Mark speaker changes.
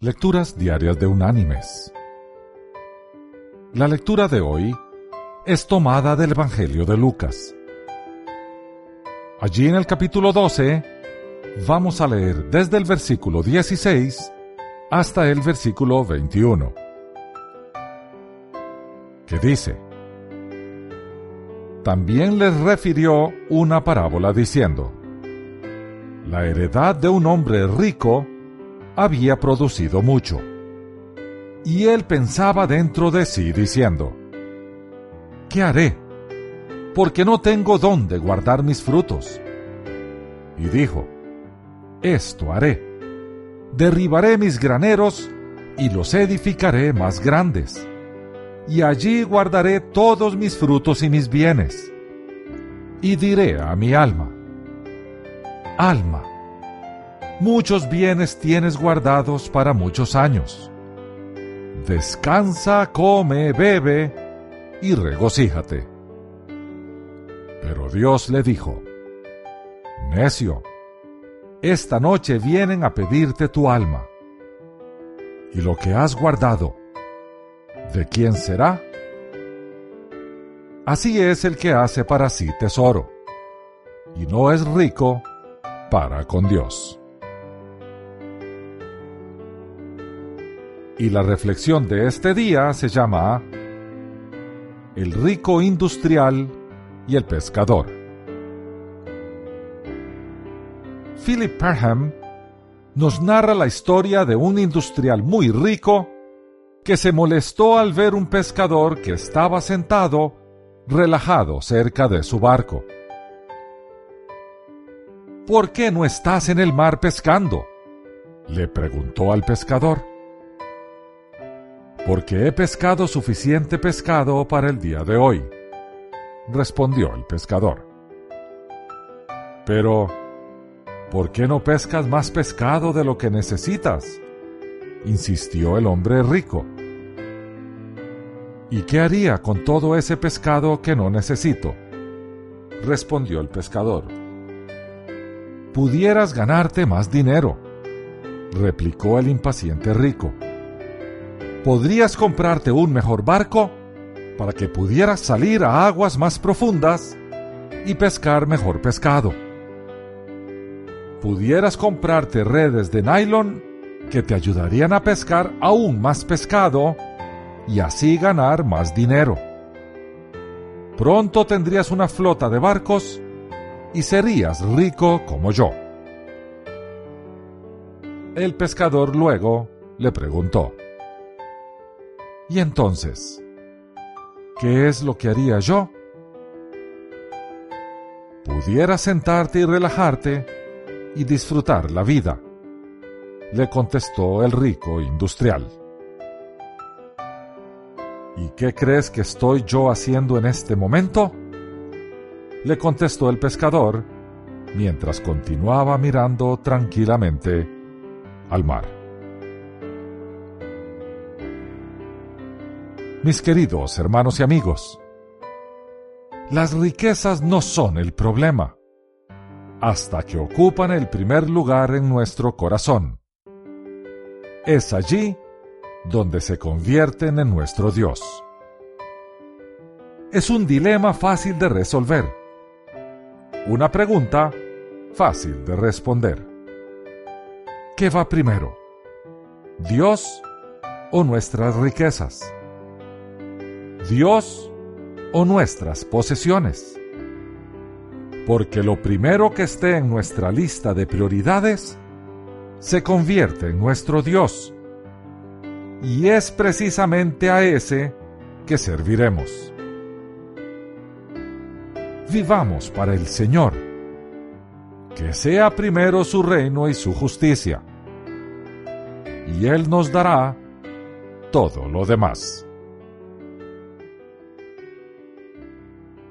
Speaker 1: Lecturas Diarias de Unánimes. La lectura de hoy es tomada del Evangelio de Lucas. Allí en el capítulo 12 vamos a leer desde el versículo 16 hasta el versículo 21, que dice, También les refirió una parábola diciendo, La heredad de un hombre rico había producido mucho. Y él pensaba dentro de sí diciendo, ¿qué haré? Porque no tengo dónde guardar mis frutos. Y dijo, esto haré. Derribaré mis graneros y los edificaré más grandes. Y allí guardaré todos mis frutos y mis bienes. Y diré a mi alma, alma, muchos bienes tienes guardados para muchos años. Descansa, come, bebe y regocíjate. Pero Dios le dijo, Necio, esta noche vienen a pedirte tu alma. ¿Y lo que has guardado, de quién será? Así es el que hace para sí tesoro, y no es rico para con Dios. Y la reflexión de este día se llama El rico industrial y el pescador. Philip Parham nos narra la historia de un industrial muy rico que se molestó al ver un pescador que estaba sentado relajado cerca de su barco. ¿Por qué no estás en el mar pescando? le preguntó al pescador porque he pescado suficiente pescado para el día de hoy, respondió el pescador. Pero, ¿por qué no pescas más pescado de lo que necesitas? insistió el hombre rico. ¿Y qué haría con todo ese pescado que no necesito? respondió el pescador. Pudieras ganarte más dinero, replicó el impaciente rico podrías comprarte un mejor barco para que pudieras salir a aguas más profundas y pescar mejor pescado. Pudieras comprarte redes de nylon que te ayudarían a pescar aún más pescado y así ganar más dinero. Pronto tendrías una flota de barcos y serías rico como yo. El pescador luego le preguntó, ¿Y entonces? ¿Qué es lo que haría yo? Pudieras sentarte y relajarte y disfrutar la vida, le contestó el rico industrial. ¿Y qué crees que estoy yo haciendo en este momento? le contestó el pescador mientras continuaba mirando tranquilamente al mar. Mis queridos hermanos y amigos, las riquezas no son el problema, hasta que ocupan el primer lugar en nuestro corazón. Es allí donde se convierten en nuestro Dios. Es un dilema fácil de resolver, una pregunta fácil de responder. ¿Qué va primero? ¿Dios o nuestras riquezas? Dios o nuestras posesiones. Porque lo primero que esté en nuestra lista de prioridades se convierte en nuestro Dios. Y es precisamente a ese que serviremos. Vivamos para el Señor. Que sea primero su reino y su justicia. Y Él nos dará todo lo demás.